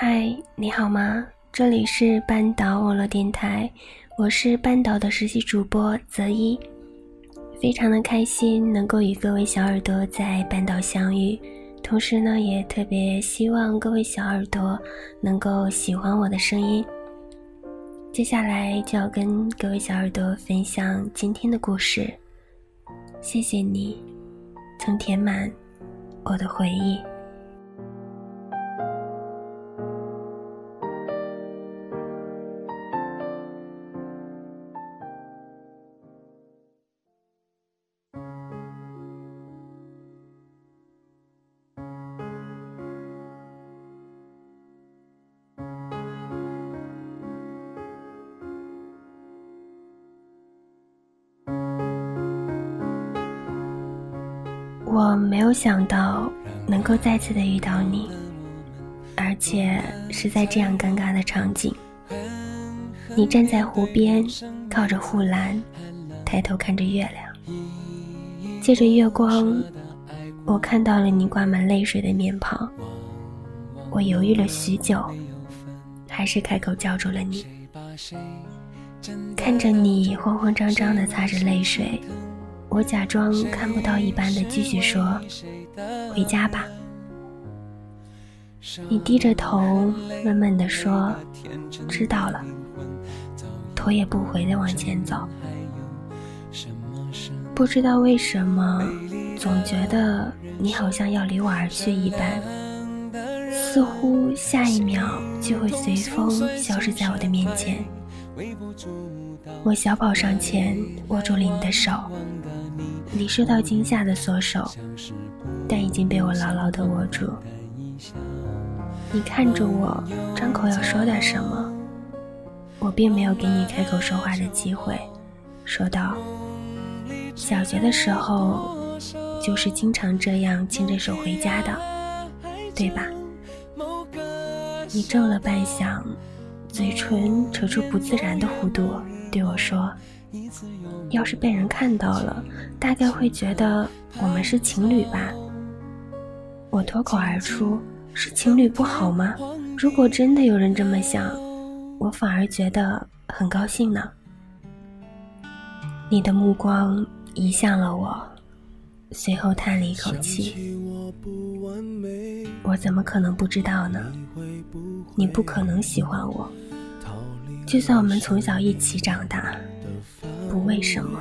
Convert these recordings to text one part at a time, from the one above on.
嗨，你好吗？这里是半岛网络电台，我是半岛的实习主播泽一，非常的开心能够与各位小耳朵在半岛相遇，同时呢，也特别希望各位小耳朵能够喜欢我的声音。接下来就要跟各位小耳朵分享今天的故事，谢谢你，曾填满我的回忆。有想到能够再次的遇到你，而且是在这样尴尬的场景。你站在湖边，靠着护栏，抬头看着月亮。借着月光，我看到了你挂满泪水的面庞。我犹豫了许久，还是开口叫住了你。看着你慌慌张张的擦着泪水。我假装看不到一般的继续说：“回家吧。”你低着头，闷闷地说：“知道了。”头也不回地往前走。不知道为什么，总觉得你好像要离我而去一般，似乎下一秒就会随风消失在我的面前。我小跑上前，握住了你的手。你受到惊吓的缩手，但已经被我牢牢的握住。你看着我，张口要说点什么，我并没有给你开口说话的机会，说道：“小学的时候，就是经常这样牵着手回家的，对吧？”你怔了半晌，嘴唇扯出不自然的弧度，对我说。要是被人看到了，大概会觉得我们是情侣吧。我脱口而出：“是情侣不好吗？”如果真的有人这么想，我反而觉得很高兴呢。你的目光移向了我，随后叹了一口气：“我怎么可能不知道呢？你不可能喜欢我，就算我们从小一起长大。”为什么，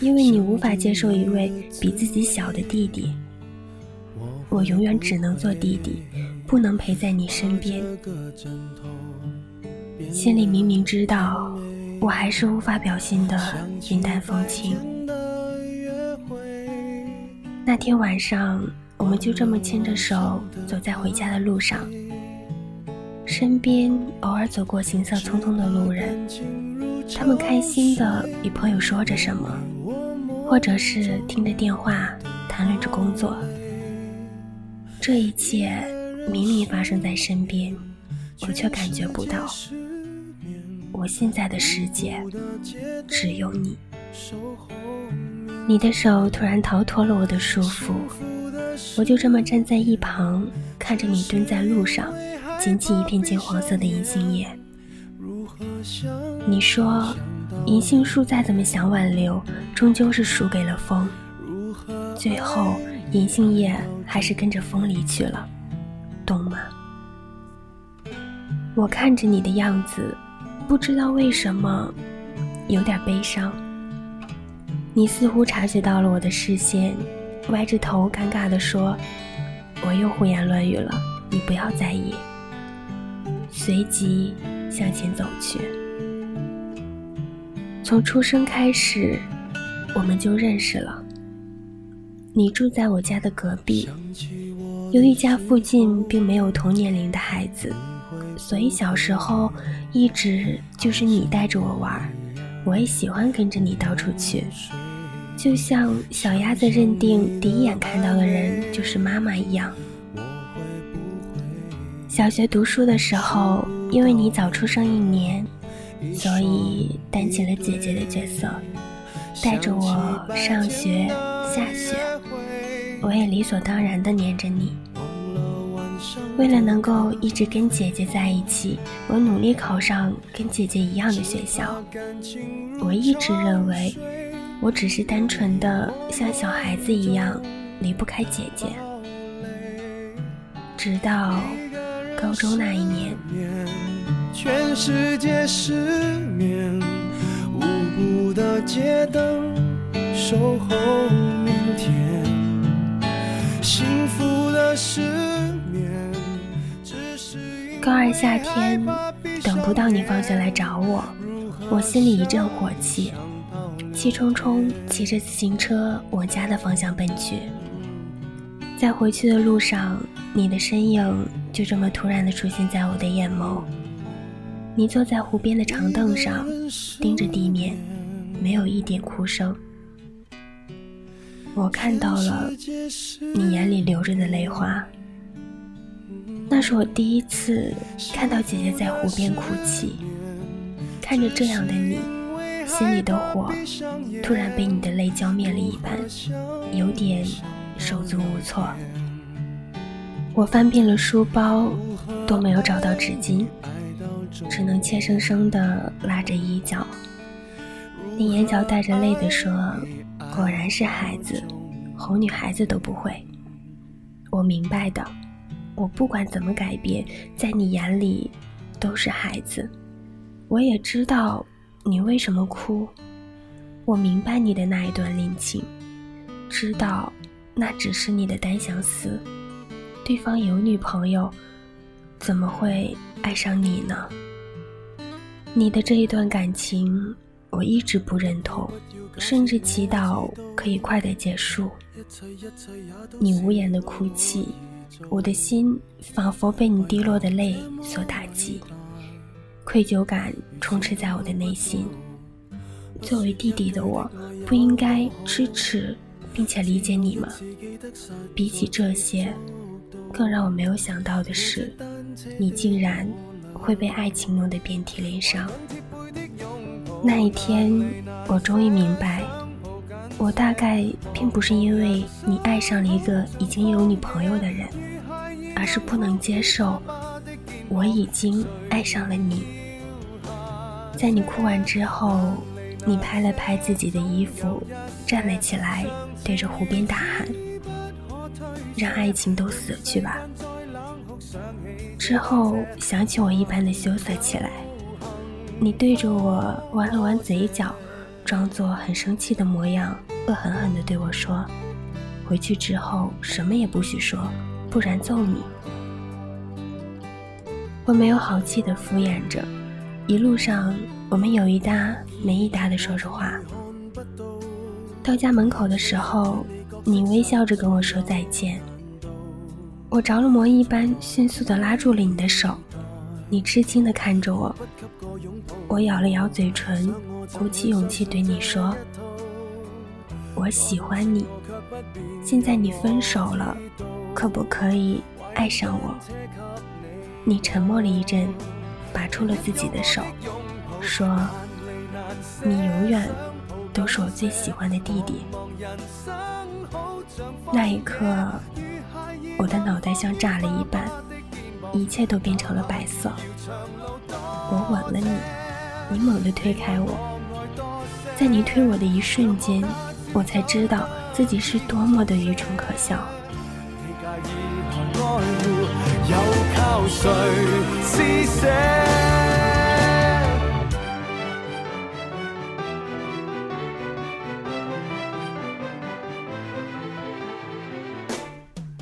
因为你无法接受一位比自己小的弟弟。我永远只能做弟弟，不能陪在你身边。心里明明知道，我还是无法表现的云淡风轻。那天晚上，我们就这么牵着手走在回家的路上，身边偶尔走过行色匆匆的路人。他们开心的与朋友说着什么，或者是听着电话谈论着工作。这一切明明发生在身边，我却感觉不到。我现在的世界只有你。你的手突然逃脱了我的束缚，我就这么站在一旁，看着你蹲在路上，捡起一片金黄色的银杏叶。你说，银杏树再怎么想挽留，终究是输给了风。最后，银杏叶还是跟着风离去了，懂吗？我看着你的样子，不知道为什么，有点悲伤。你似乎察觉到了我的视线，歪着头，尴尬地说：“我又胡言乱语了，你不要在意。”随即向前走去。从出生开始，我们就认识了。你住在我家的隔壁，由于家附近并没有同年龄的孩子，所以小时候一直就是你带着我玩，我也喜欢跟着你到处去，就像小鸭子认定第一眼看到的人就是妈妈一样。小学读书的时候，因为你早出生一年，所以担起了姐姐的角色，带着我上学、下学。我也理所当然的黏着你。为了能够一直跟姐姐在一起，我努力考上跟姐姐一样的学校。我一直认为，我只是单纯的像小孩子一样离不开姐姐，直到。高中那一年，全世界失眠，无辜的街灯守候明天，幸福的失眠。高二夏天，等不到你放学来找我，我心里一阵火气，气冲冲骑着自行车往家的方向奔去。在回去的路上，你的身影。就这么突然的出现在我的眼眸。你坐在湖边的长凳上，盯着地面，没有一点哭声。我看到了你眼里流着的泪花。那是我第一次看到姐姐在湖边哭泣。看着这样的你，心里的火突然被你的泪浇灭了一般，有点手足无措。我翻遍了书包，都没有找到纸巾，只能怯生生地拉着衣角。你眼角带着泪地说：“果然是孩子，哄女孩子都不会。”我明白的，我不管怎么改变，在你眼里都是孩子。我也知道你为什么哭，我明白你的那一段恋情，知道那只是你的单相思。对方有女朋友，怎么会爱上你呢？你的这一段感情，我一直不认同，甚至祈祷可以快点结束。你无言的哭泣，我的心仿佛被你滴落的泪所打击，愧疚感充斥在我的内心。作为弟弟的我，不应该支持并且理解你吗？比起这些。更让我没有想到的是，你竟然会被爱情弄得遍体鳞伤。那一天，我终于明白，我大概并不是因为你爱上了一个已经有女朋友的人，而是不能接受我已经爱上了你。在你哭完之后，你拍了拍自己的衣服，站了起来，对着湖边大喊。让爱情都死去吧。之后想起我一般的羞涩起来，你对着我弯了弯嘴角，装作很生气的模样，恶狠狠地对我说：“回去之后什么也不许说，不然揍你。”我没有好气地敷衍着，一路上我们有一搭没一搭地说着话。到家门口的时候。你微笑着跟我说再见，我着了魔一般迅速的拉住了你的手，你吃惊的看着我，我咬了咬嘴唇，鼓起勇气对你说：“我喜欢你，现在你分手了，可不可以爱上我？”你沉默了一阵，拔出了自己的手，说：“你永远都是我最喜欢的弟弟。”那一刻，我的脑袋像炸了一般，一切都变成了白色。我吻了你，你猛地推开我，在你推我的一瞬间，我才知道自己是多么的愚蠢可笑。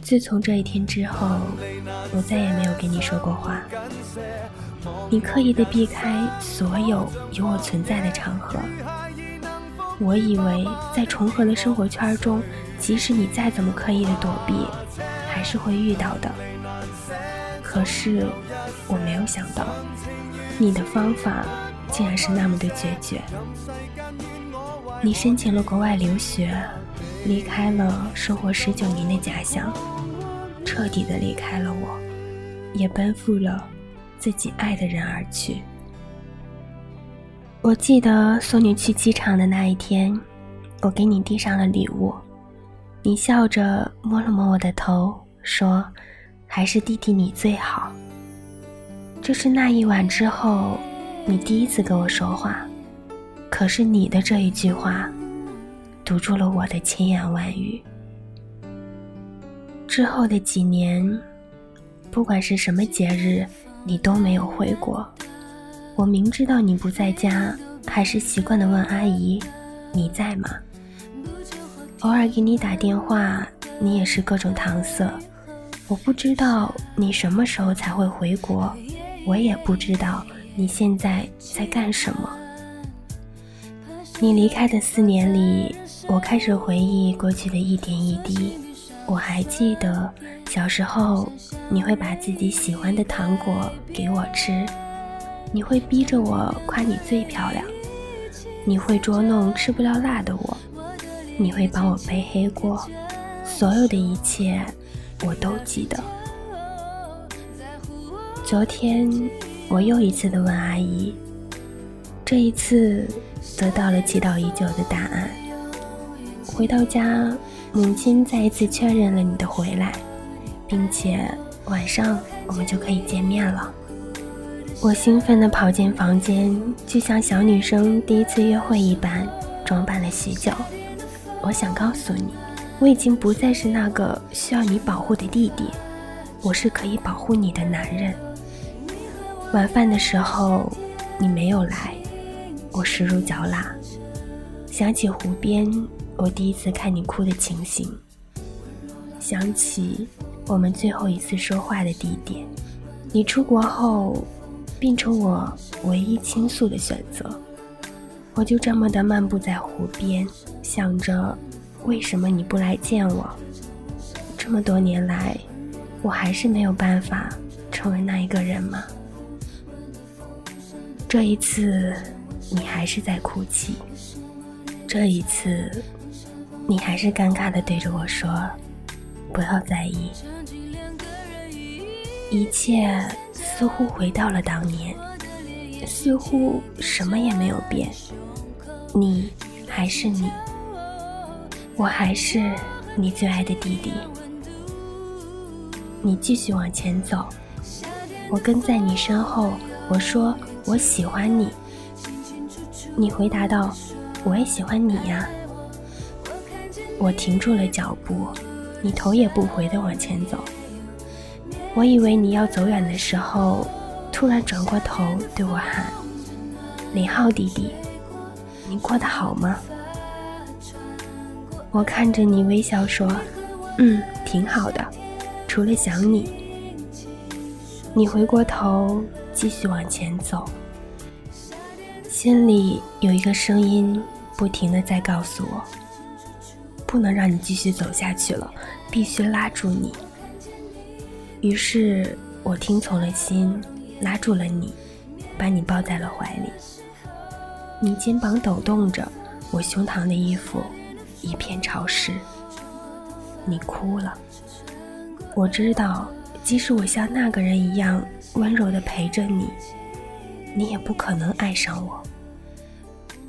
自从这一天之后，我再也没有跟你说过话。你刻意的避开所有有我存在的场合。我以为在重合的生活圈中，即使你再怎么刻意的躲避，还是会遇到的。可是我没有想到，你的方法竟然是那么的决绝。你申请了国外留学，离开了生活十九年的家乡，彻底的离开了我，也奔赴了自己爱的人而去。我记得送你去机场的那一天，我给你递上了礼物，你笑着摸了摸我的头，说：“还是弟弟你最好。”这是那一晚之后，你第一次跟我说话，可是你的这一句话，堵住了我的千言万语。之后的几年，不管是什么节日，你都没有回国。我明知道你不在家，还是习惯的问阿姨：“你在吗？”偶尔给你打电话，你也是各种搪塞。我不知道你什么时候才会回国，我也不知道你现在在干什么。你离开的四年里，我开始回忆过去的一点一滴。我还记得小时候，你会把自己喜欢的糖果给我吃。你会逼着我夸你最漂亮，你会捉弄吃不了辣的我，你会帮我背黑锅，所有的一切我都记得。昨天我又一次的问阿姨，这一次得到了祈祷已久的答案。回到家，母亲再一次确认了你的回来，并且晚上我们就可以见面了。我兴奋地跑进房间，就像小女生第一次约会一般，装扮了许久。我想告诉你，我已经不再是那个需要你保护的弟弟，我是可以保护你的男人。晚饭的时候，你没有来，我食如嚼蜡。想起湖边我第一次看你哭的情形，想起我们最后一次说话的地点，你出国后。变成我唯一倾诉的选择，我就这么的漫步在湖边，想着为什么你不来见我？这么多年来，我还是没有办法成为那一个人吗？这一次，你还是在哭泣。这一次，你还是尴尬的对着我说：“不要在意，一切。”似乎回到了当年，似乎什么也没有变，你还是你，我还是你最爱的弟弟。你继续往前走，我跟在你身后。我说我喜欢你，你回答道：“我也喜欢你呀。”我停住了脚步，你头也不回的往前走。我以为你要走远的时候，突然转过头对我喊：“李浩弟弟，你过得好吗？”我看着你微笑说：“嗯，挺好的，除了想你。”你回过头继续往前走，心里有一个声音不停的在告诉我：“不能让你继续走下去了，必须拉住你。”于是我听从了心，拉住了你，把你抱在了怀里。你肩膀抖动着，我胸膛的衣服一片潮湿。你哭了。我知道，即使我像那个人一样温柔的陪着你，你也不可能爱上我。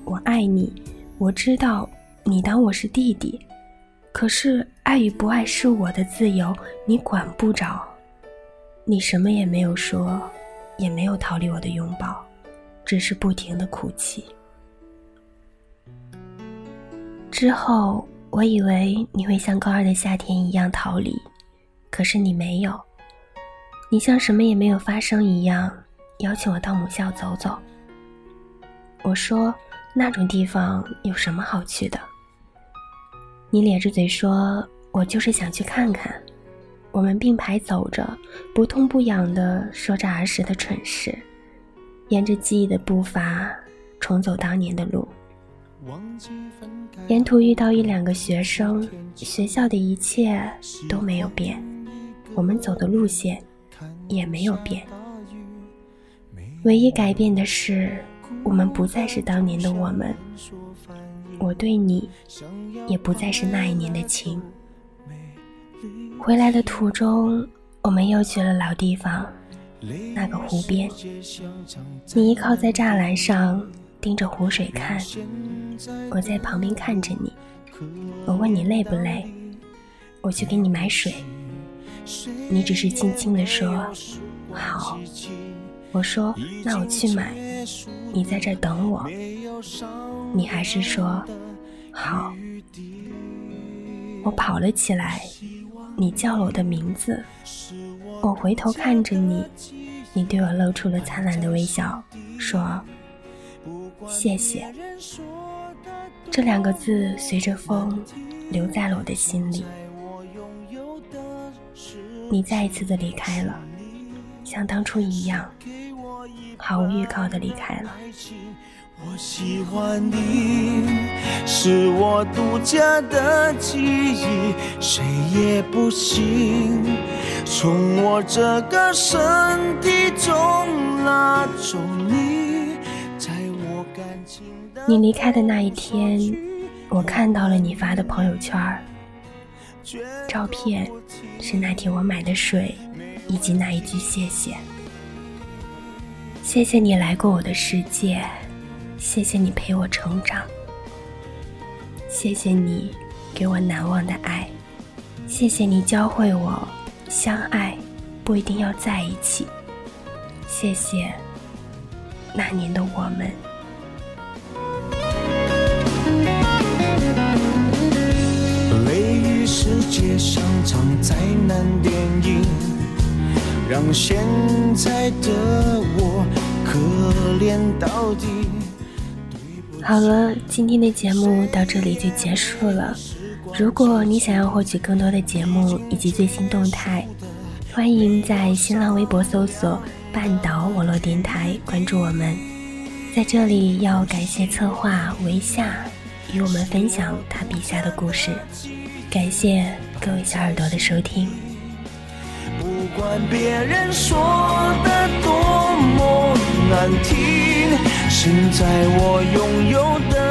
我爱你，我知道你当我是弟弟，可是爱与不爱是我的自由，你管不着。你什么也没有说，也没有逃离我的拥抱，只是不停的哭泣。之后，我以为你会像高二的夏天一样逃离，可是你没有。你像什么也没有发生一样，邀请我到母校走走。我说那种地方有什么好去的？你咧着嘴说：“我就是想去看看。”我们并排走着，不痛不痒地说着儿时的蠢事。沿着记忆的步伐重走当年的路。沿途遇到一两个学生，学校的一切都没有变，我们走的路线也没有变。唯一改变的是，我们不再是当年的我们。我对你，也不再是那一年的情。回来的途中，我们又去了老地方，那个湖边。你依靠在栅栏上，盯着湖水看，我在旁边看着你。我问你累不累，我去给你买水，你只是轻轻地说好。我说那我去买，你在这等我。你还是说好。我跑了起来，你叫了我的名字，我回头看着你，你对我露出了灿烂的微笑，说谢谢。这两个字随着风留在了我的心里。你再一次的离开了，像当初一样，毫无预告的离开了。我喜欢你，是我独家的记忆，谁也不行从我这个身体中拉走你。在我感情的你离开的那一天，我看到了你发的朋友圈照片是那天我买的水，以及那一句谢谢，谢谢你来过我的世界。谢谢你陪我成长，谢谢你给我难忘的爱，谢谢你教会我相爱不一定要在一起，谢谢那年的我们。雷雨世界像场灾难电影，让现在的我可怜到底。好了，今天的节目到这里就结束了。如果你想要获取更多的节目以及最新动态，欢迎在新浪微博搜索“半岛网络电台”关注我们。在这里要感谢策划维夏与我们分享他笔下的故事，感谢各位小耳朵的收听。不管别人说的多么难听。现在我拥有的。